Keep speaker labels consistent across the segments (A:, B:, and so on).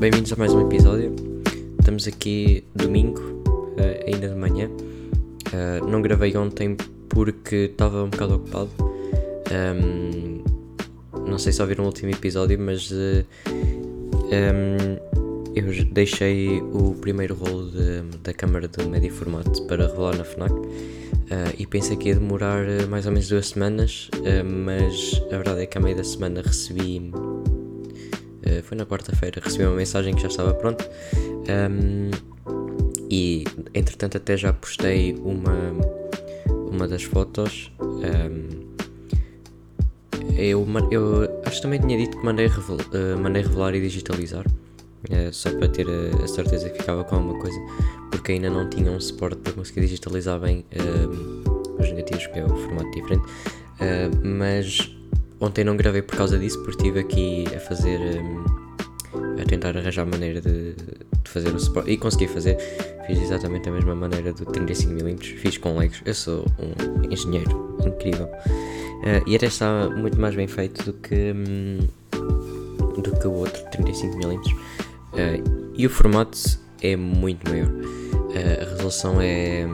A: bem-vindos a mais um episódio. Estamos aqui domingo, uh, ainda de manhã. Uh, não gravei ontem porque estava um bocado ocupado. Um, não sei se ouviram o último episódio, mas uh, um, eu deixei o primeiro rolo de, da câmara do Media Formato para revelar na FNAC. e pensei que ia demorar mais ou menos duas semanas, mas a verdade é que a meio da semana recebi eh, foi na quarta-feira, recebi uma mensagem que já estava pronta. Um, e entretanto até já postei uma, uma das fotos. Um, eu, eu acho que também tinha dito que mandei, revel, uh, mandei revelar e digitalizar. Uh, só para ter a, a, certeza que ficava com alguma coisa, porque ainda não tinha um suporte para conseguir digitalizar bem uh, os negativos, que é o formato diferente. mas Ontem não gravei por causa disso, porque estive aqui a fazer. Um, a tentar arranjar maneira de, de, fazer o suporte. E consegui fazer. Fiz exatamente a mesma maneira do 35mm. Fiz com Legos. Eu sou um engenheiro incrível. Uh, e até está muito mais bem feito do que. Um, do que o outro 35mm. Uh, e o formato é muito maior. Uh, a resolução é,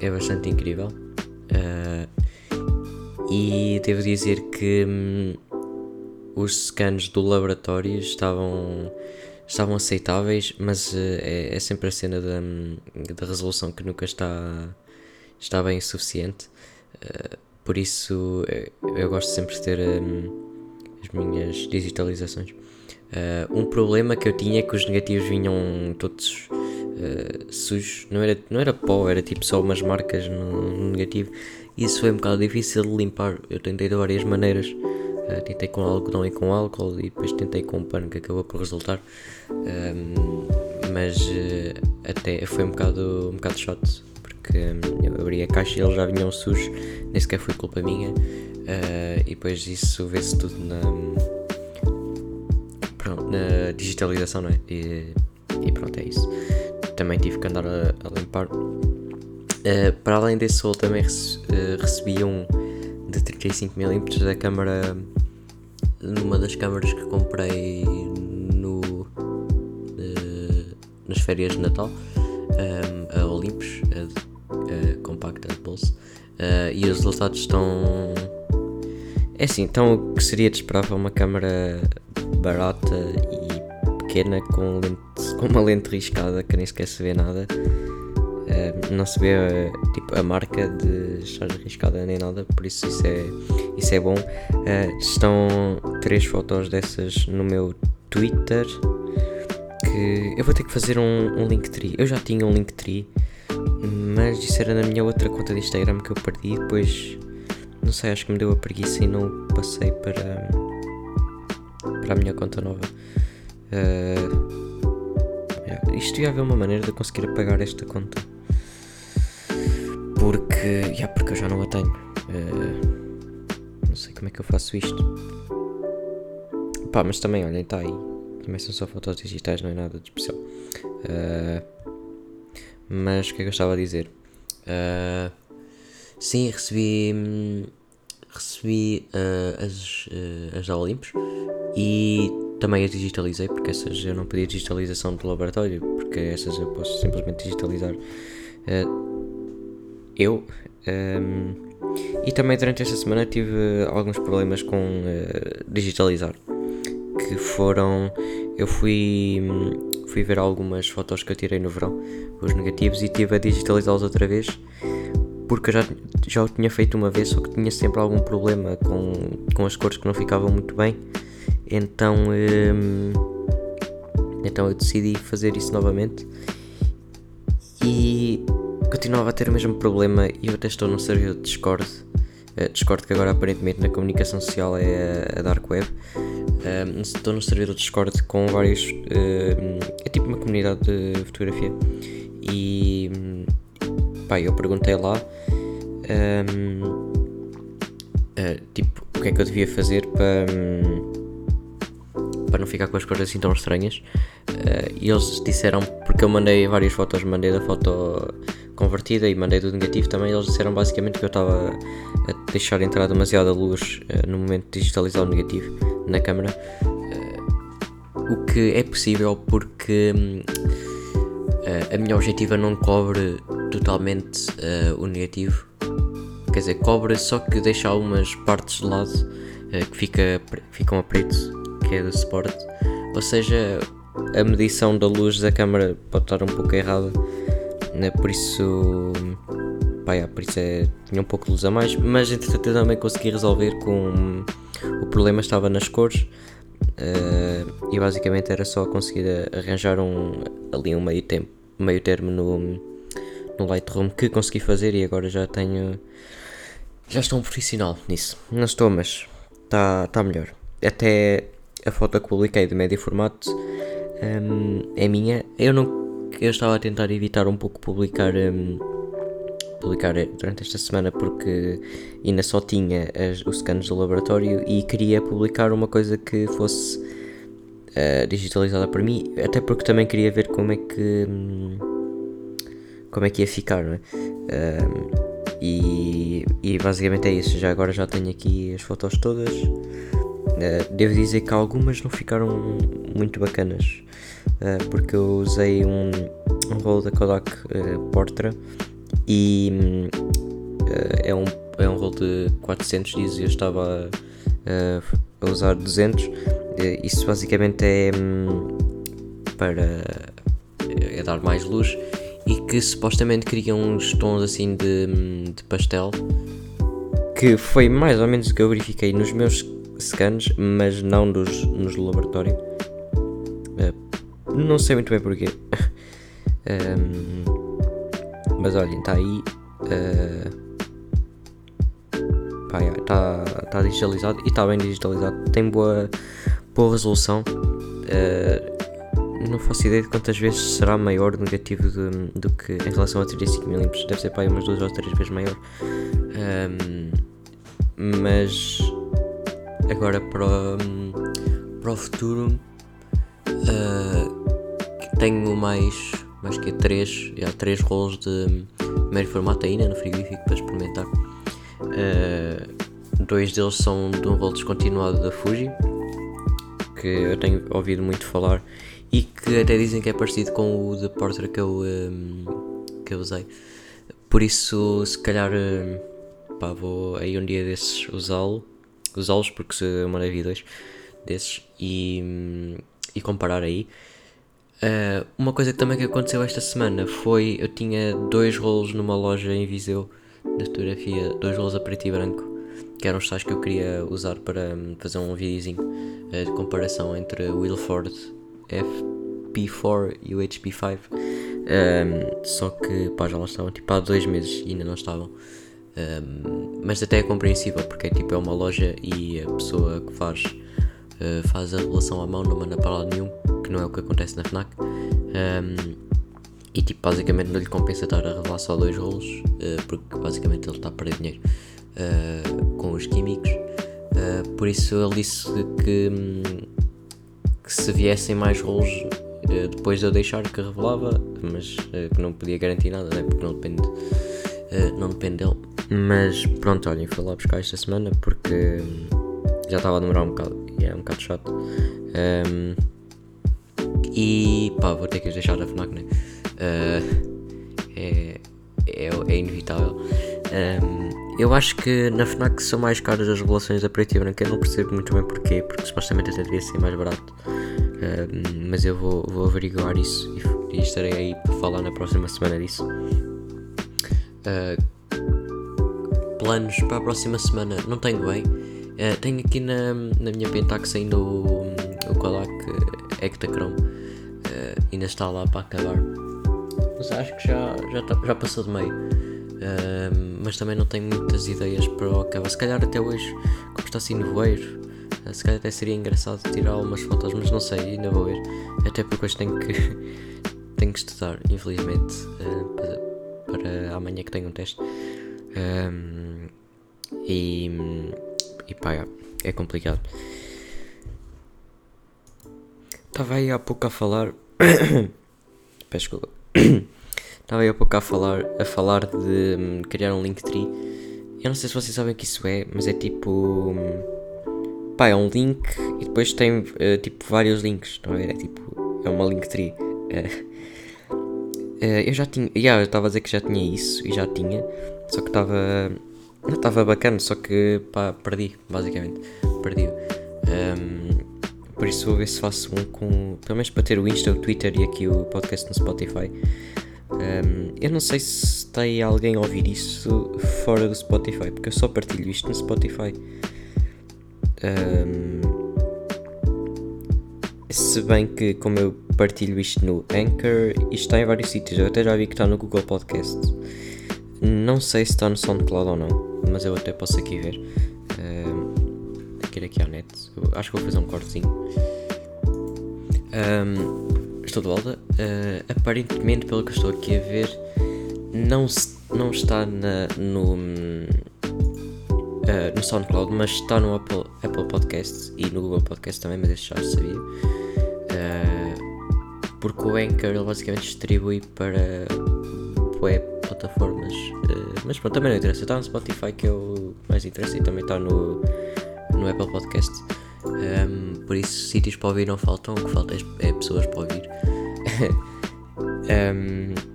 A: é bastante incrível. Uh, e devo dizer que hum, os scans do laboratório estavam, estavam aceitáveis, mas uh, é, é, sempre a cena da, hum, da resolução que nunca está, está bem suficiente. Uh, por isso eh, eu gosto sempre de ter um, as minhas digitalizações. Uh, um problema que eu tinha é que os negativos vinham todos sujos, não era, não era pó, era tipo só umas marcas no, no negativo isso foi um bocado difícil de limpar. Eu tentei de várias maneiras. Uh, tentei com algodão e com álcool e depois tentei com um pano que acabou por resultar. Um, mas uh, até foi um bocado, um bocado chato porque um, eu abri a caixa e eles já vinham sujos, nem sequer foi culpa minha. Uh, e depois isso vê-se tudo na, pronto, na digitalização, não é? E, e, pronto, é isso. Também tive que andar a, a limpar Uh, para além desse rolo também rece uh, recebi um de 35mm da câmara numa das câmaras que comprei no, uh, nas férias de Natal um, a Olympus a, a compacta de bolso. E os resultados estão é assim, então o que seria de esperar uma câmara barata e pequena com, lente, com uma lente riscada que nem sequer se vê nada Uh, não se vê uh, tipo, a marca de estar arriscada nem nada, por isso isso é, isso é bom. Uh, estão três fotos dessas no meu Twitter que eu vou ter que fazer um, um Linktree. Eu já tinha um Linktree, mas isso era na minha outra conta de Instagram que eu perdi. Depois, não sei, acho que me deu a preguiça e não passei para, para a minha conta nova. Uh, isto ia haver uma maneira de conseguir apagar esta conta. Porque. Yeah, porque eu já não a tenho. Uh, não sei como é que eu faço isto. Pá, mas também, olhem, está aí. Também são só fotos digitais, não é nada de especial. Uh, mas o que é que eu estava a dizer? Uh, sim, recebi. Recebi as, as da Olympus e também as digitalizei, porque essas eu não pedi digitalização do laboratório, porque essas eu posso simplesmente digitalizar. Uh, eu. Um, e também durante esta semana tive alguns problemas com uh, digitalizar. Que foram. Eu fui, fui ver algumas fotos que eu tirei no verão, os negativos, e tive a digitalizá-los outra vez. Porque eu já, já o tinha feito uma vez, só que tinha sempre algum problema com, com as cores que não ficavam muito bem. Então. Um, então eu decidi fazer isso novamente. Continuava a ter o mesmo problema e eu até estou num servidor de Discord. Uh, Discord que agora aparentemente na comunicação social é a, Dark Web. Uh, estou num servidor de Discord com vários. Uh, é tipo uma comunidade de fotografia. E. Pá, eu perguntei lá. Tipo, o que é que eu devia fazer para. Para não ficar com as cores assim tão estranhas. e eles disseram, porque eu mandei várias fotos, mandei da foto convertida e mandei do negativo também, eles disseram basicamente que eu estava a deixar entrar demasiada luz uh, no momento de digitalizar o negativo na câmera. Uh, o que é possível porque a minha objetiva não cobre totalmente uh, o negativo. Quer dizer, cobre só que deixa algumas partes de lado uh, que fica, ficam a preto, que é do suporte. Ou seja, a medição da luz da câmera pode estar um pouco errada. Né? Por isso. Pá, yeah, por isso é, tinha um pouco de luz a mais. Mas entretanto eu também consegui resolver com. O problema estava nas cores. Uh, e basicamente era só conseguir arranjar um, ali um meio, tempo, meio termo no, no Lightroom que consegui fazer e agora já tenho. Já estou um profissional nisso. Não estou, mas está tá melhor. Até a foto que publiquei de médio formato um, é minha. Eu não. Eu estava a tentar evitar um pouco publicar. Um, publicar durante esta semana porque ainda só tinha as, os scans do laboratório e queria publicar uma coisa que fosse uh, digitalizada para mim, até porque também queria ver como é que um, como é que ia ficar, não é? Um, e, e basicamente é isso. Já agora já tenho aqui as fotos todas. Uh, devo dizer que algumas não ficaram muito bacanas uh, porque eu usei um, um rolo da Kodak uh, Portra e é, um, é um rolo de 400 dias e eu estava a, usar 200 isso basicamente é um, para é dar mais luz e que supostamente cria uns tons assim de, de pastel que foi mais ou menos o que eu verifiquei nos meus scans, mas não dos, nos do laboratório. Uh, não sei muito bem porquê. um, mas olhem, está aí. Uh, está tá digitalizado e está bem digitalizado. Tem boa, boa resolução. Uh, não faço ideia de quantas vezes será maior o negativo de, do que em relação a 35mm. Deve ser para aí umas duas ou três vezes maior. Um, mas agora para, para o futuro uh, tenho mais, mais que três, já, três rolos de primeiro formato ainda no frigorífico para experimentar. Uh, dois deles são de um rolo descontinuado da Fuji que eu tenho ouvido muito falar e que até dizem que é parecido com o de Porter que eu, um, que eu usei. Por isso, se calhar, pá, vou aí um dia desses usá-lo, usá-los porque se eu mandei dois desses e, e comparar aí. Uh, uma coisa que também que aconteceu esta semana foi eu tinha dois rolos numa loja em Viseu de fotografia, dois rolos a preto e branco, que eram os tais que eu queria usar para hum, fazer um videozinho uh, de comparação entre o Wilford FP4 e o HP5. Um, só que pá, já lá estavam tipo há dois meses e ainda não estavam. Um, mas até é compreensível porque tipo, é uma loja e a pessoa que faz, uh, faz a relação à mão não manda para lado nenhum, que não é o que acontece na FNAC. Um, e tipo, basicamente não lhe compensa estar a revelar só dois rolos, uh, porque basicamente ele está a perder dinheiro uh, com os químicos. por isso ele disse que que se viessem mais rolos depois de eu deixar que revelava, mas que não podia garantir nada, né? porque não depende, não depende dele. Mas pronto, olhem, fui lá buscar esta semana porque já estava a demorar um bocado e é um bocado chato. Um, e pá, vou ter que deixar a FNAC, né? é, é, é inevitável. Um, eu acho que na FNAC são mais caras as revelações da preto e branca, eu não percebo muito bem porquê, porque supostamente até devia ser mais barato. Uh, mas eu vou, vou averiguar isso e, e, estarei aí para falar na próxima semana disso. Uh, planos para a próxima semana não tenho bem. Uh, tenho aqui na, na minha Pentax ainda o, o Kodak Ektachrome. Uh, ainda está lá para acabar. Mas acho que já, já, tá, já passou de meio mas também não tenho muitas ideias para o acabar. Se calhar até hoje, como está assim nevoeiro, uh, se calhar até seria engraçado tirar algumas fotos, mas não sei, ainda vou ver. Até porque hoje tenho que, tenho que estudar, infelizmente, uh, para, para, amanhã que tenho um teste. E, e pá, é complicado. Estava aí há pouco a falar. Peço desculpa. Estava aí há pouco a falar, a falar de um, criar um Linktree. Eu não sei se vocês sabem o que isso é, mas é tipo. Um, pá, é um link e depois tem uh, tipo vários links, não é? É tipo, é uma link tree. Uh, uh, eu já tinha, yeah, eu estava a dizer que já tinha isso e já tinha, só que estava, estava bacana, só que pá, perdi, basicamente, perdi. Um, por isso vou ver se faço um com, pelo menos para ter o Insta, o Twitter e aqui o podcast no Spotify. Um, eu não sei se tem alguém a ouvir isso fora do Spotify, porque eu só partilho isto no Spotify. Um, se bem que, como eu partilho isto no Anchor, isto está em vários sítios. Eu até já vi que está no Google Podcast. Não sei se está no SoundCloud ou não, mas eu até posso aqui ver. Um, aqui aqui à net. Eu acho que vou fazer um cortezinho. Um, estou de volta. Uh, aparentemente, pelo que estou aqui a ver, não, não está na, no, uh, no SoundCloud, mas está no Apple, Apple Podcasts e no Google Podcast também, mas esse já sabia. Uh, porque o Anchor basicamente distribui para web plataformas. Uh, mas pronto, também não interessa. Está no Spotify que é o mais interessa e também está no, no Apple Podcast. Um, por isso, sítios para ouvir não faltam, o que falta é, é pessoas para ouvir. um,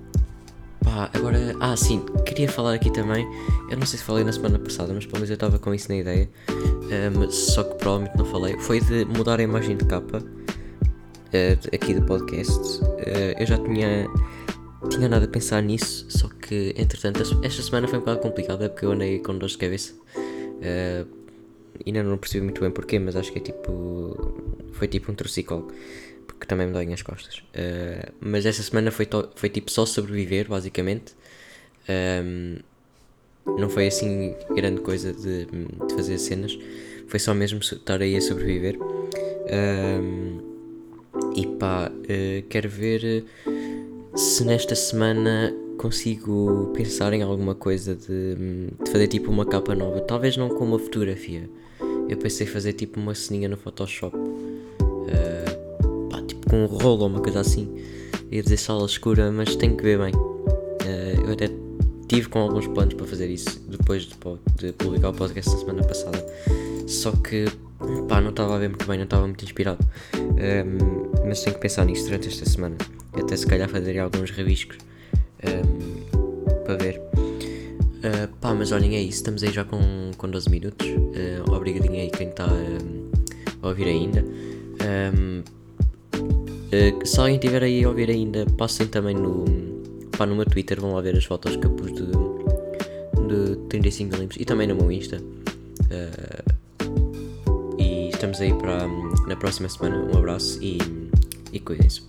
A: Pá, agora. Ah, sim, queria falar aqui também. Eu não sei se falei na semana passada, mas pelo menos eu estava com isso na ideia. Um, só que provavelmente não falei. Foi de mudar a imagem de capa uh, aqui do podcast. Uh, eu já tinha. Tinha nada a pensar nisso, só que entretanto esta semana foi um bocado complicada porque eu andei com dor de cabeça. Uh, ainda não percebi muito bem porquê, mas acho que é tipo. Foi tipo um trocicolo porque também me doem as costas. Uh, mas essa semana foi, foi tipo só sobreviver, basicamente. Um, não foi assim grande coisa de, de, fazer cenas, foi só mesmo estar aí a sobreviver. Um, e pá, uh, quero ver se nesta semana consigo pensar em alguma coisa de, de, fazer tipo uma capa nova. Talvez não com uma fotografia. Eu pensei fazer tipo uma ceninha no Photoshop. Uh, com um rolo ou uma coisa assim. Ia dizer sala escura, mas tenho que ver bem. Uh, eu até tive com alguns planos para fazer isso depois de, de publicar o podcast da semana passada. Só que pá, não estava a ver muito bem, não estava muito inspirado. Um, ehm, mas tenho que pensar nisso durante esta semana. Até se calhar fazer alguns rabiscos um, para ver. Uh, pá, mas olhem, é isso. Estamos aí já com, com 12 minutos. Uh, obrigadinho aí quem está uh, a ouvir ainda. Um, Uh, se alguém estiver aí a ouvir ainda, passem também no, pá, no meu Twitter, vão lá ver as fotos que eu pus de, de 35mm e também no meu Insta. Uh, e estamos aí para na próxima semana. Um abraço e, e cuidem-se.